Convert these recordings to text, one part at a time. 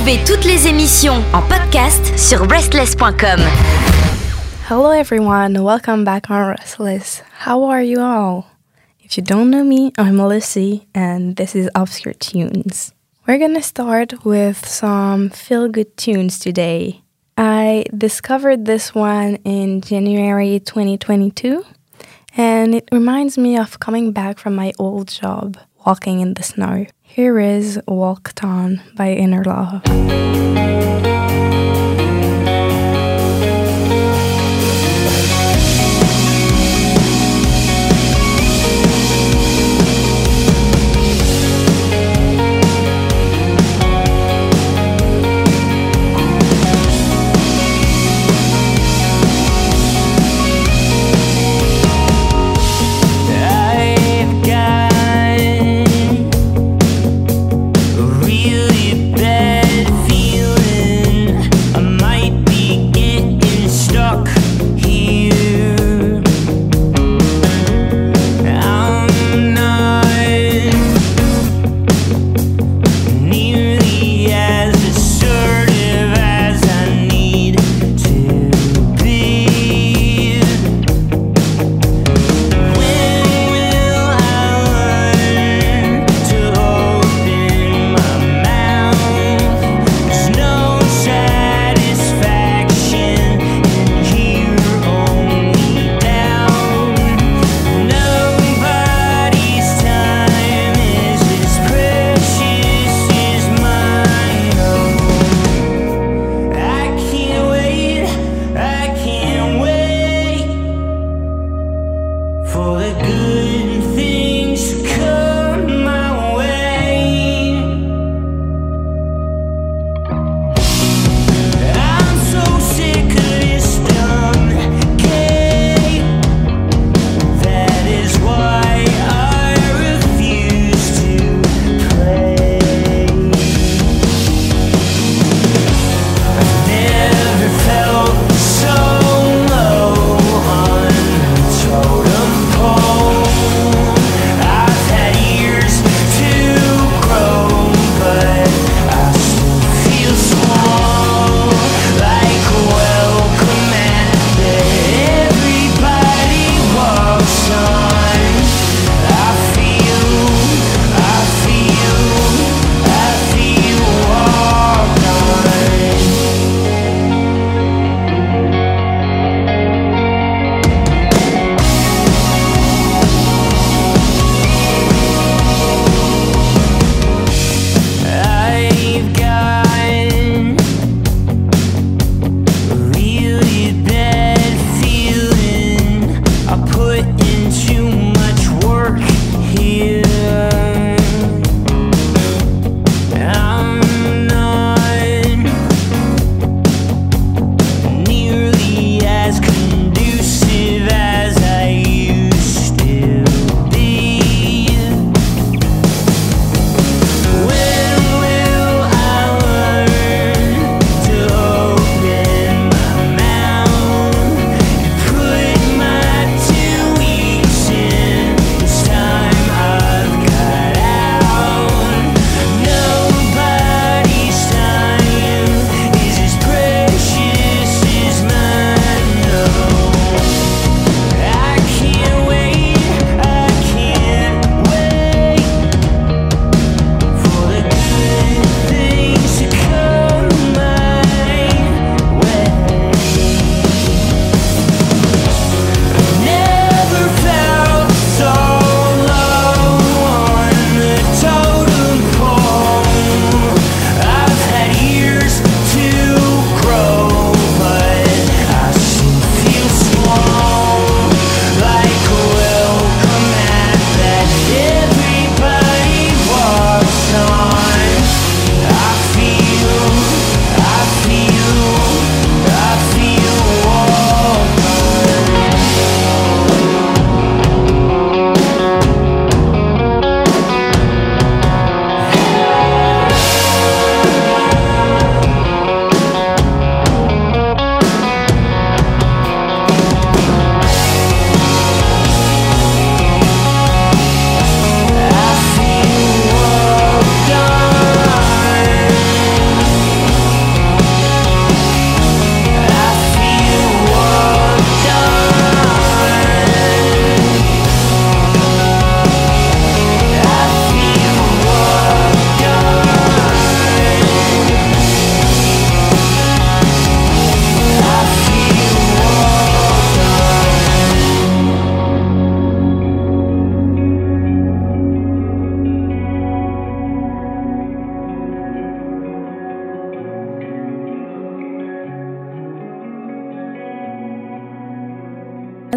Retrouvez toutes les émissions en podcast sur restless.com. Hello everyone, welcome back on Restless. How are you all? If you don't know me, I'm Melissy and this is Obscure Tunes. We're gonna start with some feel good tunes today. I discovered this one in January 2022 and it reminds me of coming back from my old job, walking in the snow. Here is Walked On by Innerlove.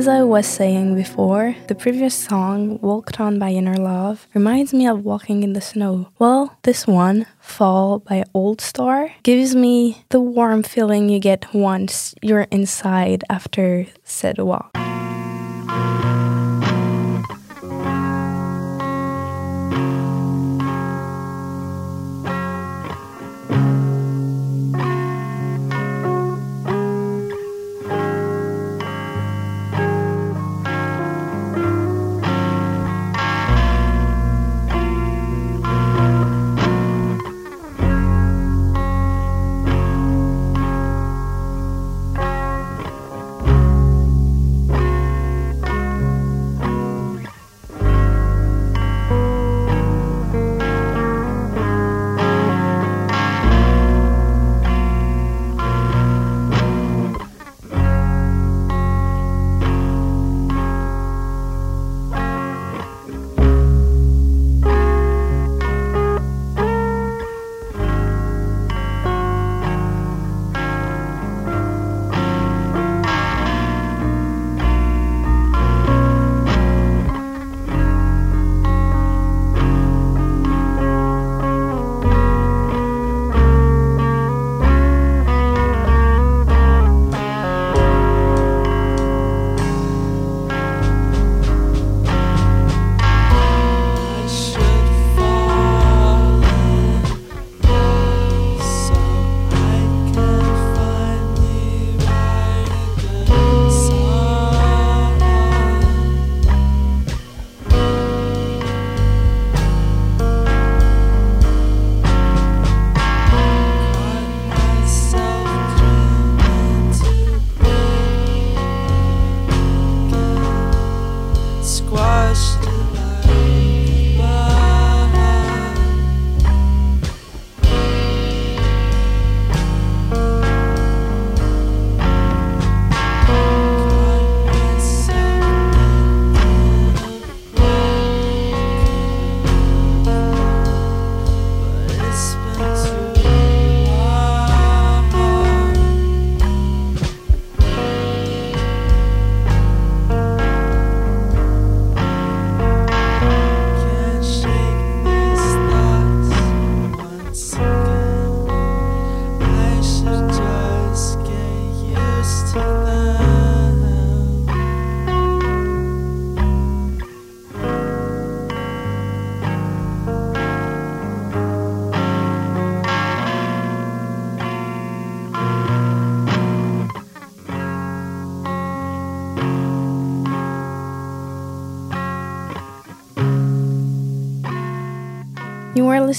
As I was saying before, the previous song, Walked On by Innerlove, reminds me of walking in the snow. Well, this one, Fall by Oldstar, gives me the warm feeling you get once you're inside after said walk.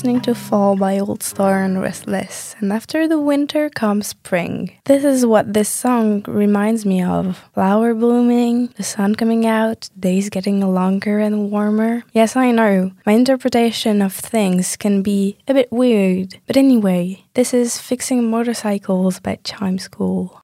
Listening to Fall by Oldstar and Restless, and after the winter comes spring. This is what this song reminds me of flower blooming, the sun coming out, days getting longer and warmer. Yes, I know, my interpretation of things can be a bit weird, but anyway, this is Fixing Motorcycles by Chime School.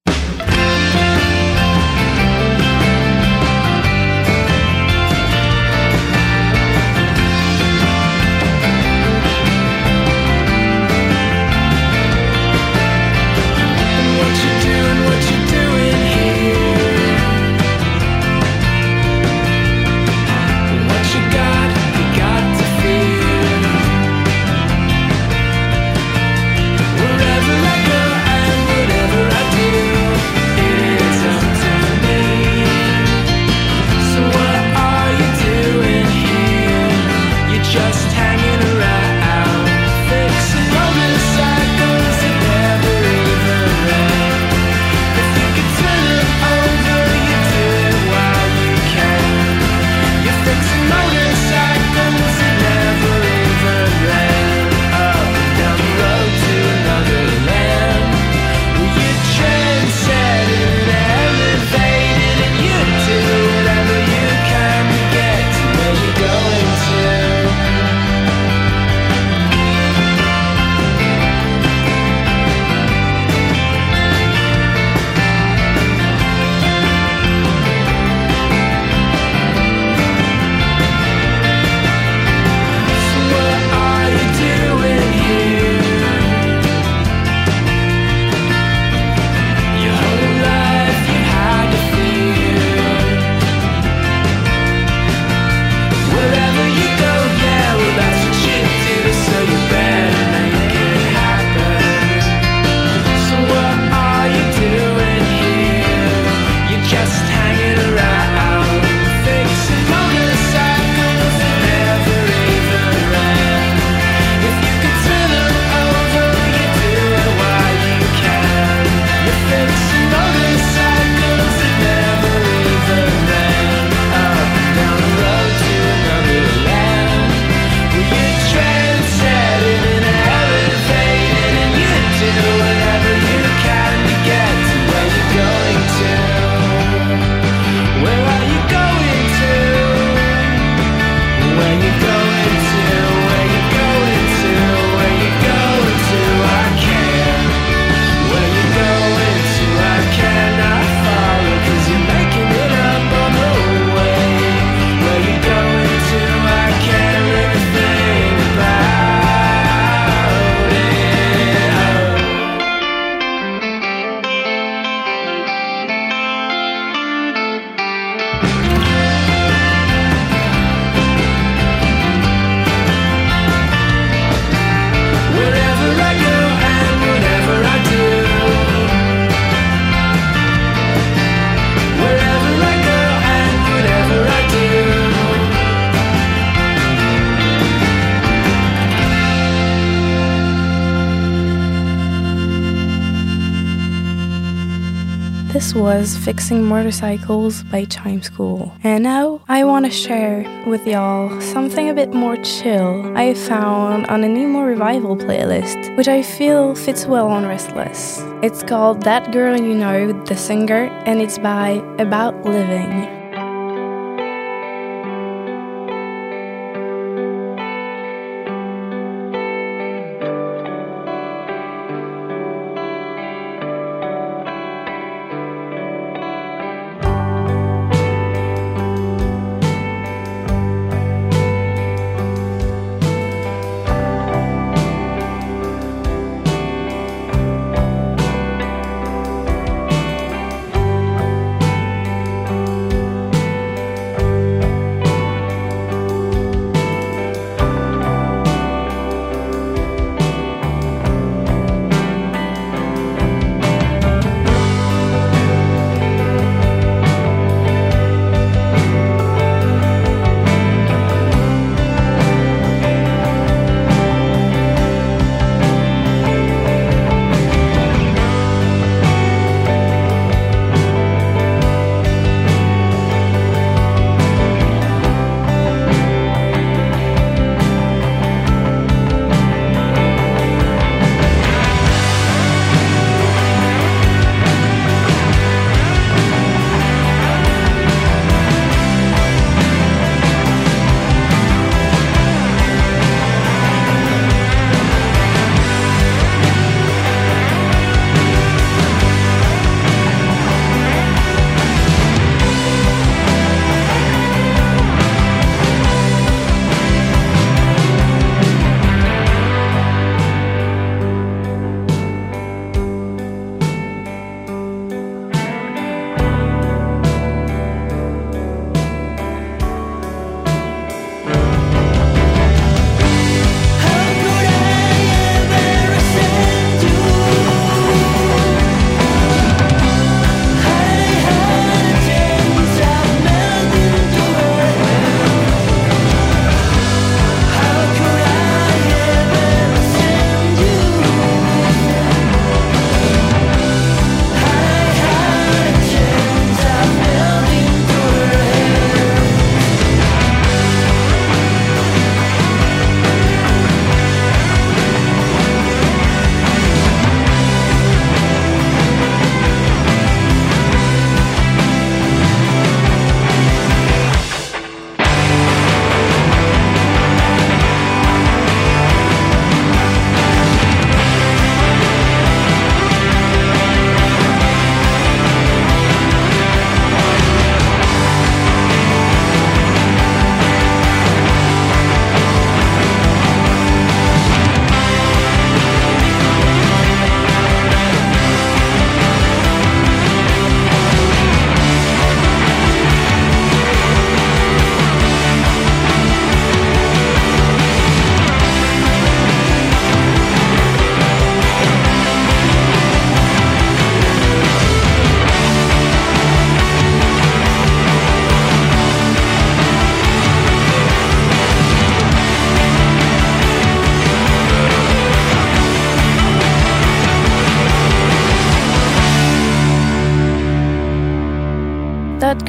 Was Fixing Motorcycles by Chime School. And now I want to share with y'all something a bit more chill I found on an emo revival playlist, which I feel fits well on Restless. It's called That Girl You Know, the singer, and it's by About Leaving.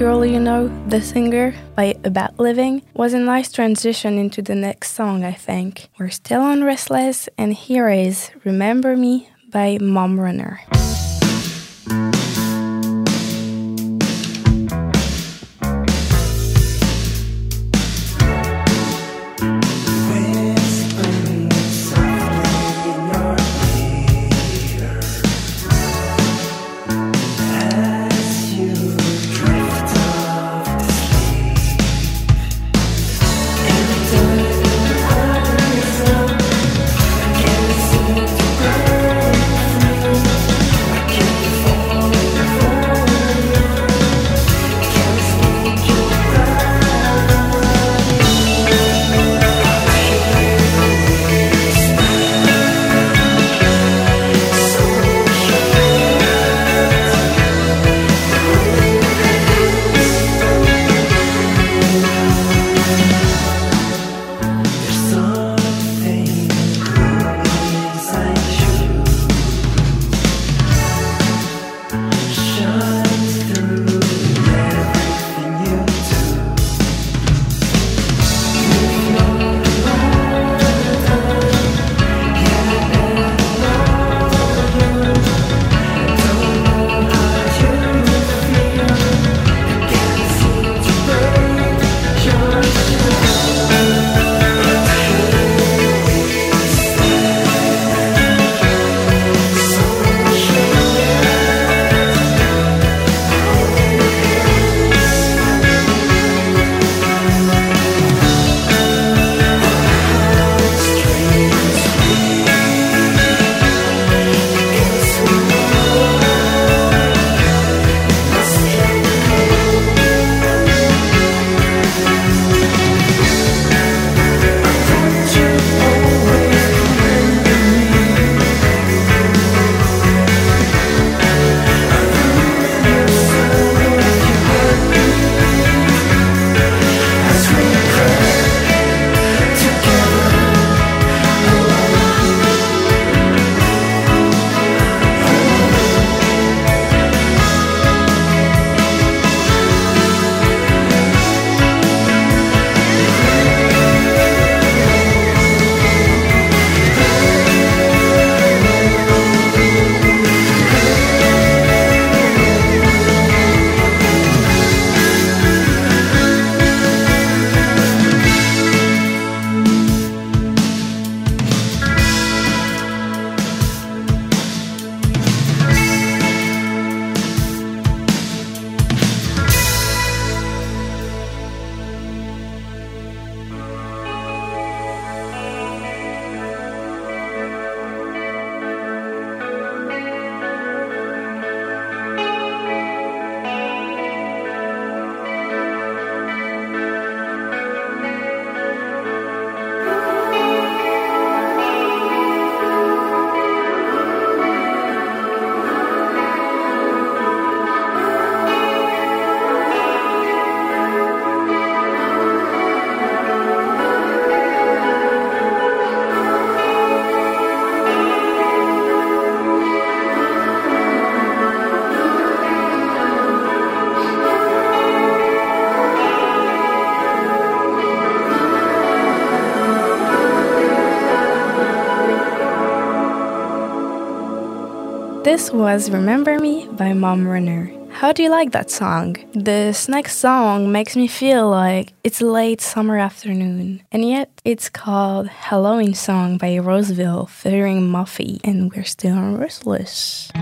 Girl You Know, the singer by About Leaving, was a nice transition into the next song, I think. We're still on Restless, and here is Remember Me by Mumrunner. This was Remember Me by Mumrunner. How do you like that song? This next song makes me feel like it's late summer afternoon, and yet it's called Halloween Song by Roseville featuring Mofie, and we're still on Restless.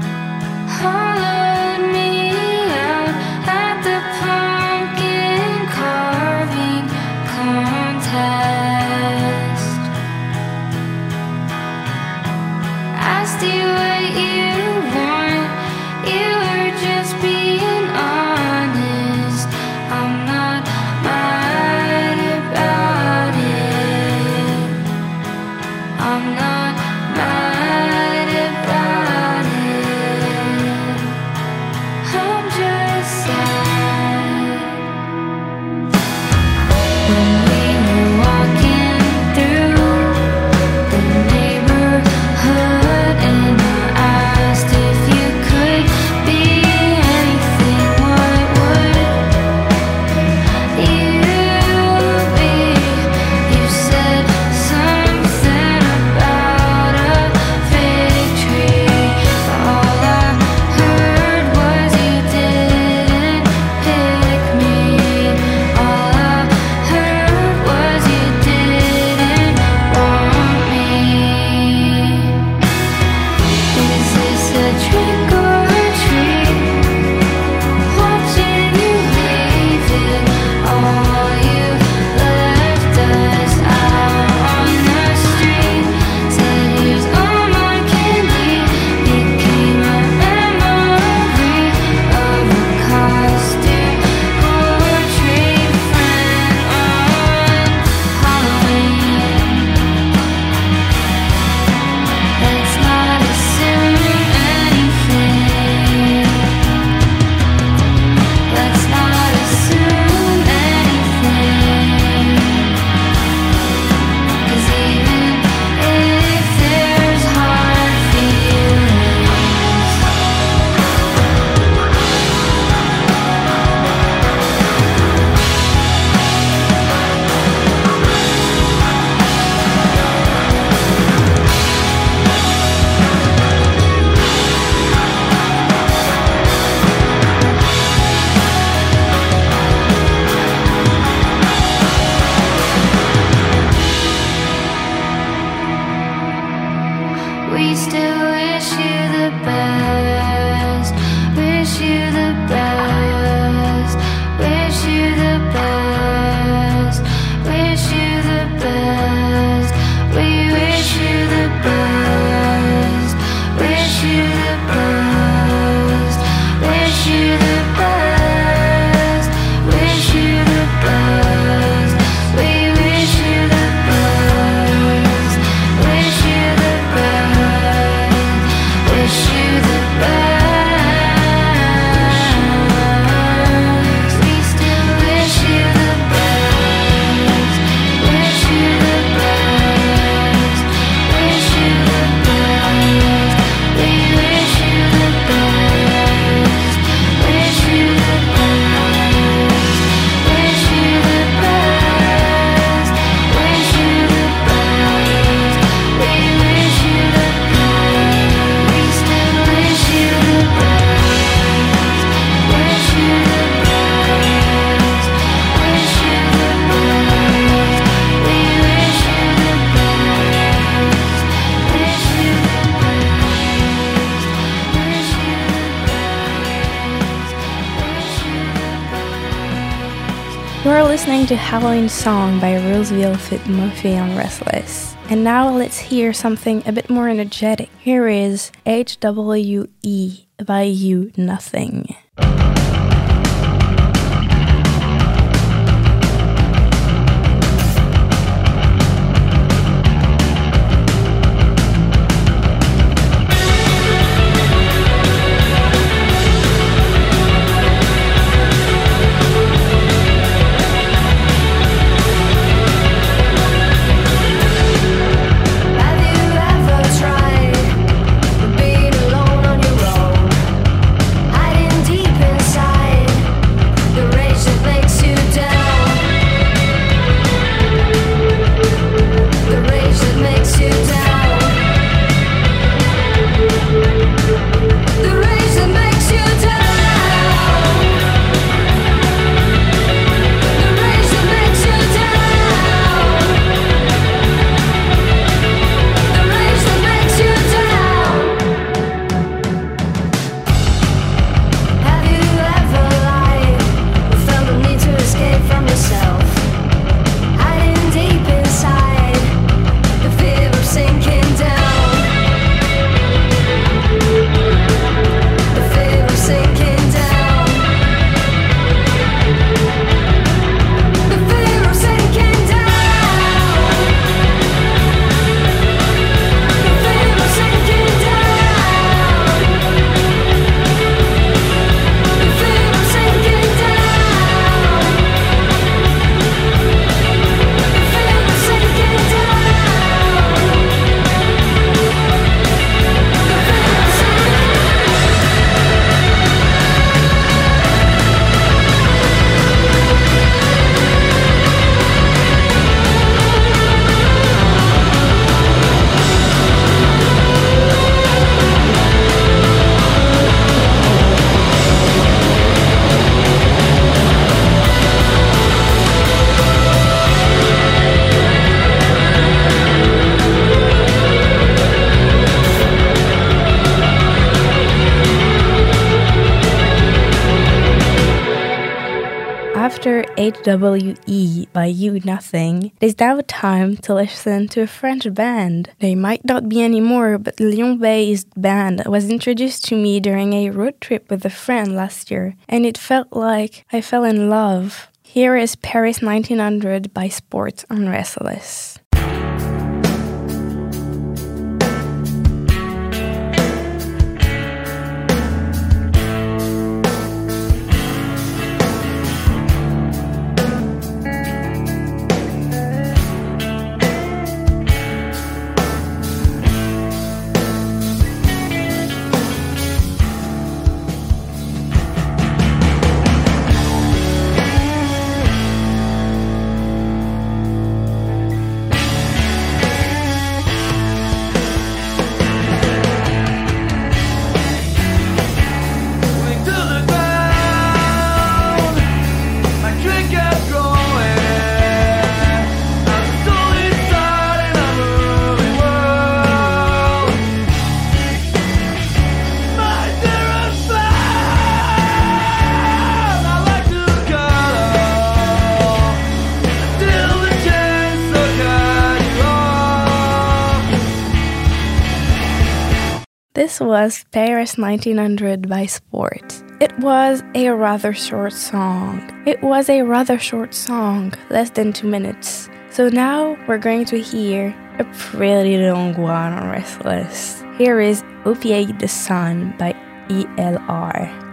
To Halloween Song by Roseville Fit Mofie on Restless. And now let's hear something a bit more energetic. Here is HWE by You Nothing. HWE by You Nothing, it is now time to listen to a French band. They might not be anymore, but Lyon based band was introduced to me during a road trip with a friend last year, and it felt like I fell in love. Here is Paris 1900 by Sport on Restless. Was Paris 1900 by Sport. It was a rather short song. It was a rather short song, less than two minutes. So now we're going to hear a pretty long one on Restless. Here is Opiate the Sun by ELR.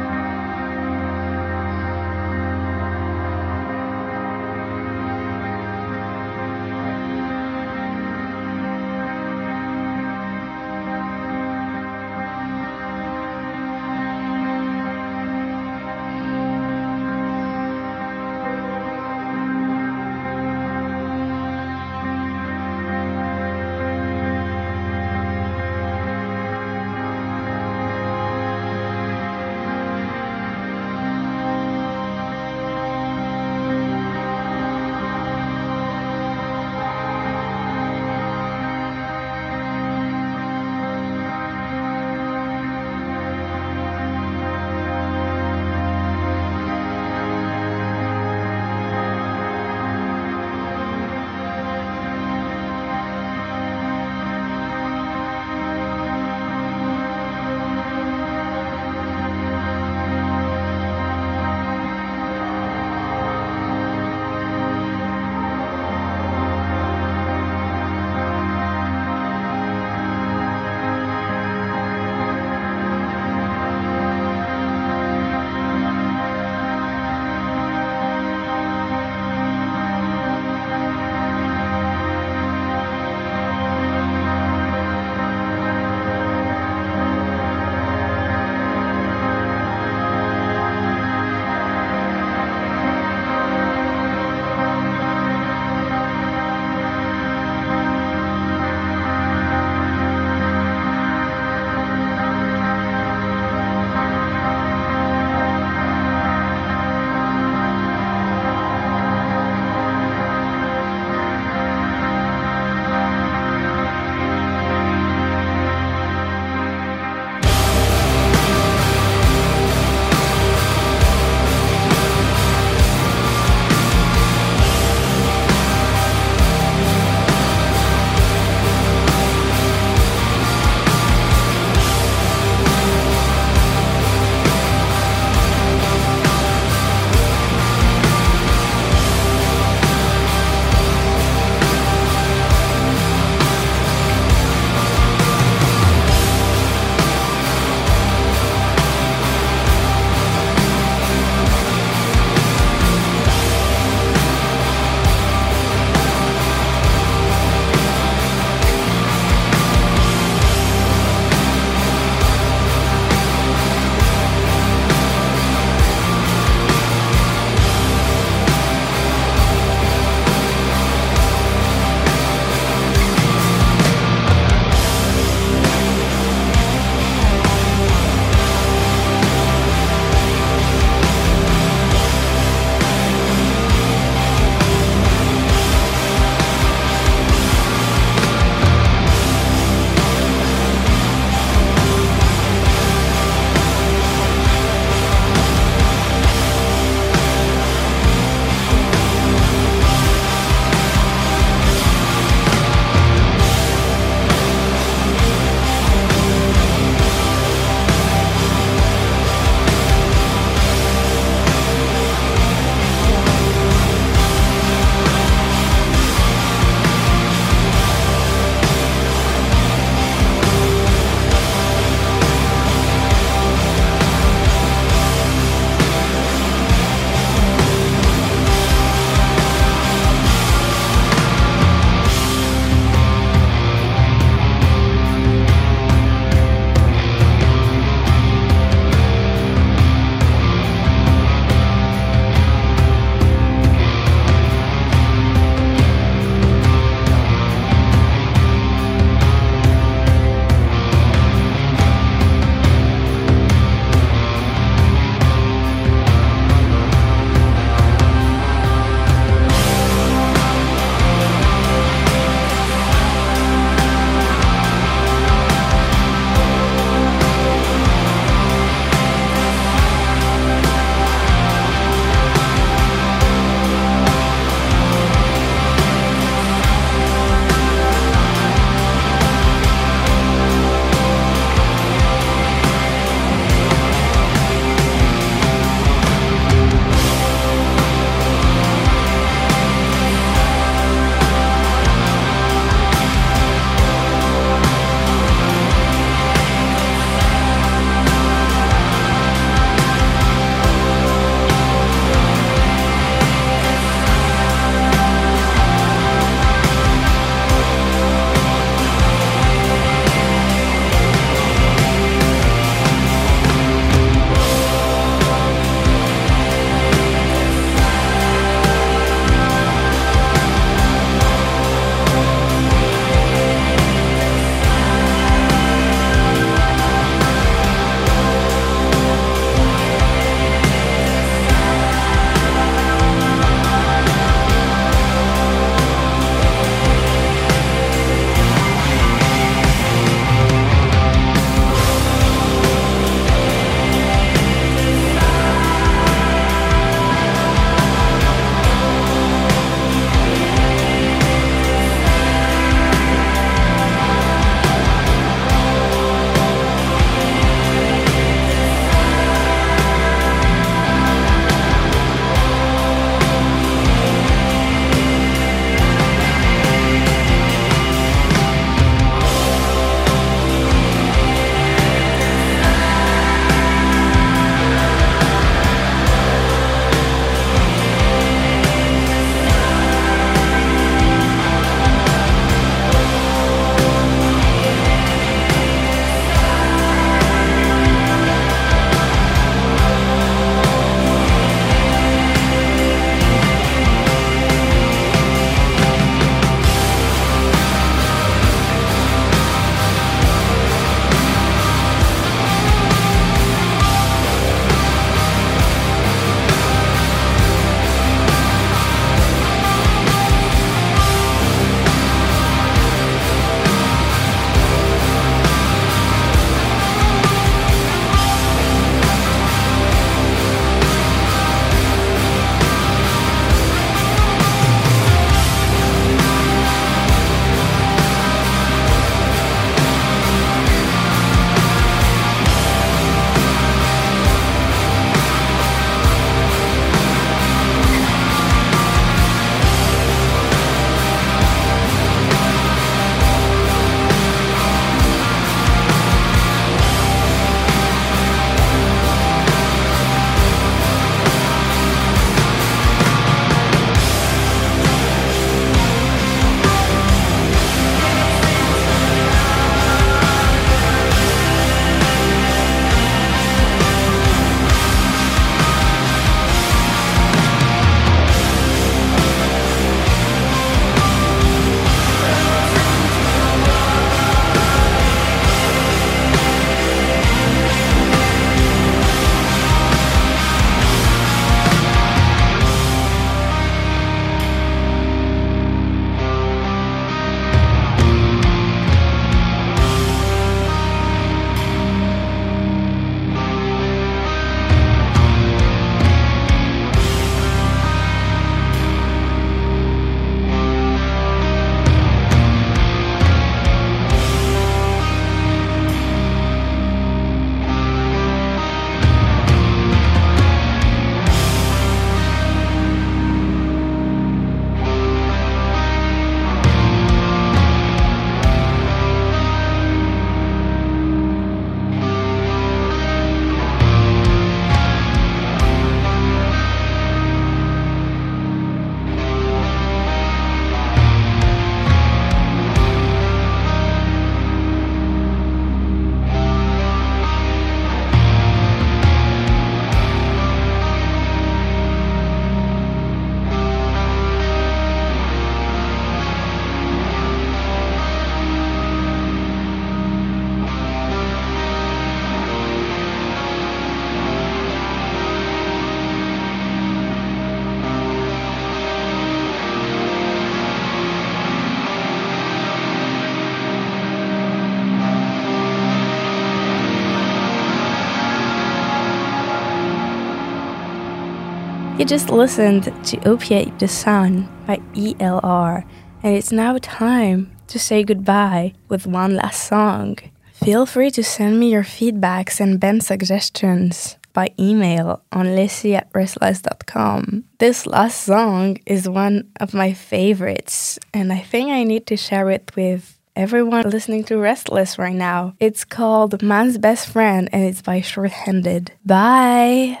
You just listened to Opiate the Sun by E-L-R, and it's now time to say goodbye with one last song. Feel free to send me your feedbacks and band suggestions by email on Lici at rstlss.com. This last song is one of my favorites, and I think I need to share it with everyone listening to RSTLSS right now. It's called Man's Best Friend, and it's by Short Handed. Bye!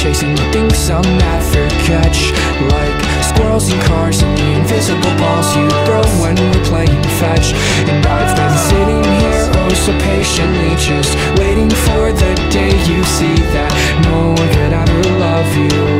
Chasing things I'll never catch Like squirrels and cars and the invisible balls you throw when we're playing fetch. And I've been sitting here oh so patiently Just waiting for the day you see that. No one could ever love you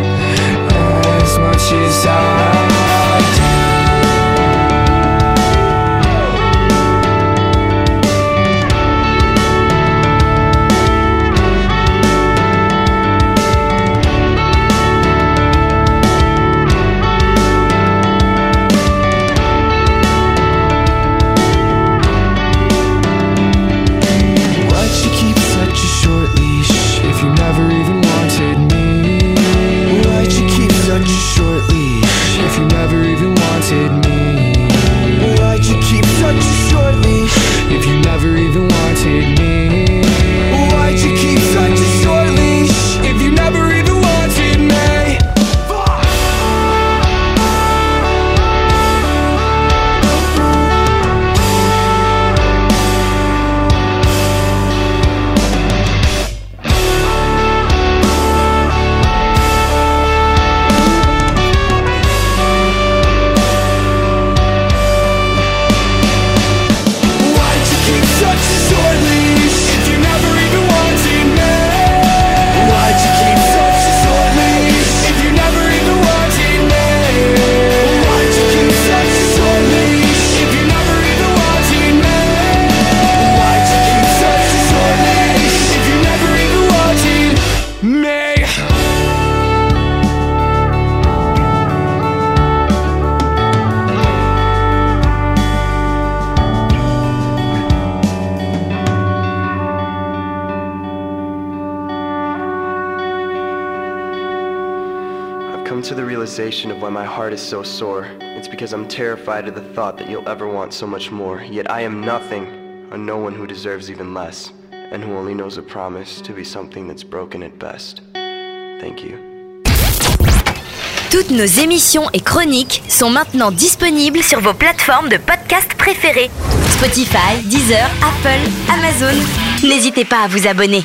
heart is so sore. It's because I'm terrified of the thought that you'll ever want so much more. Yet I am nothing, or no one who deserves even less, and who only knows a promise to be something that's broken at best. Thank you. Toutes nos émissions et chroniques sont maintenant disponibles sur vos plateformes de podcast préférées. Spotify, Deezer, Apple, Amazon. N'hésitez pas à vous abonner.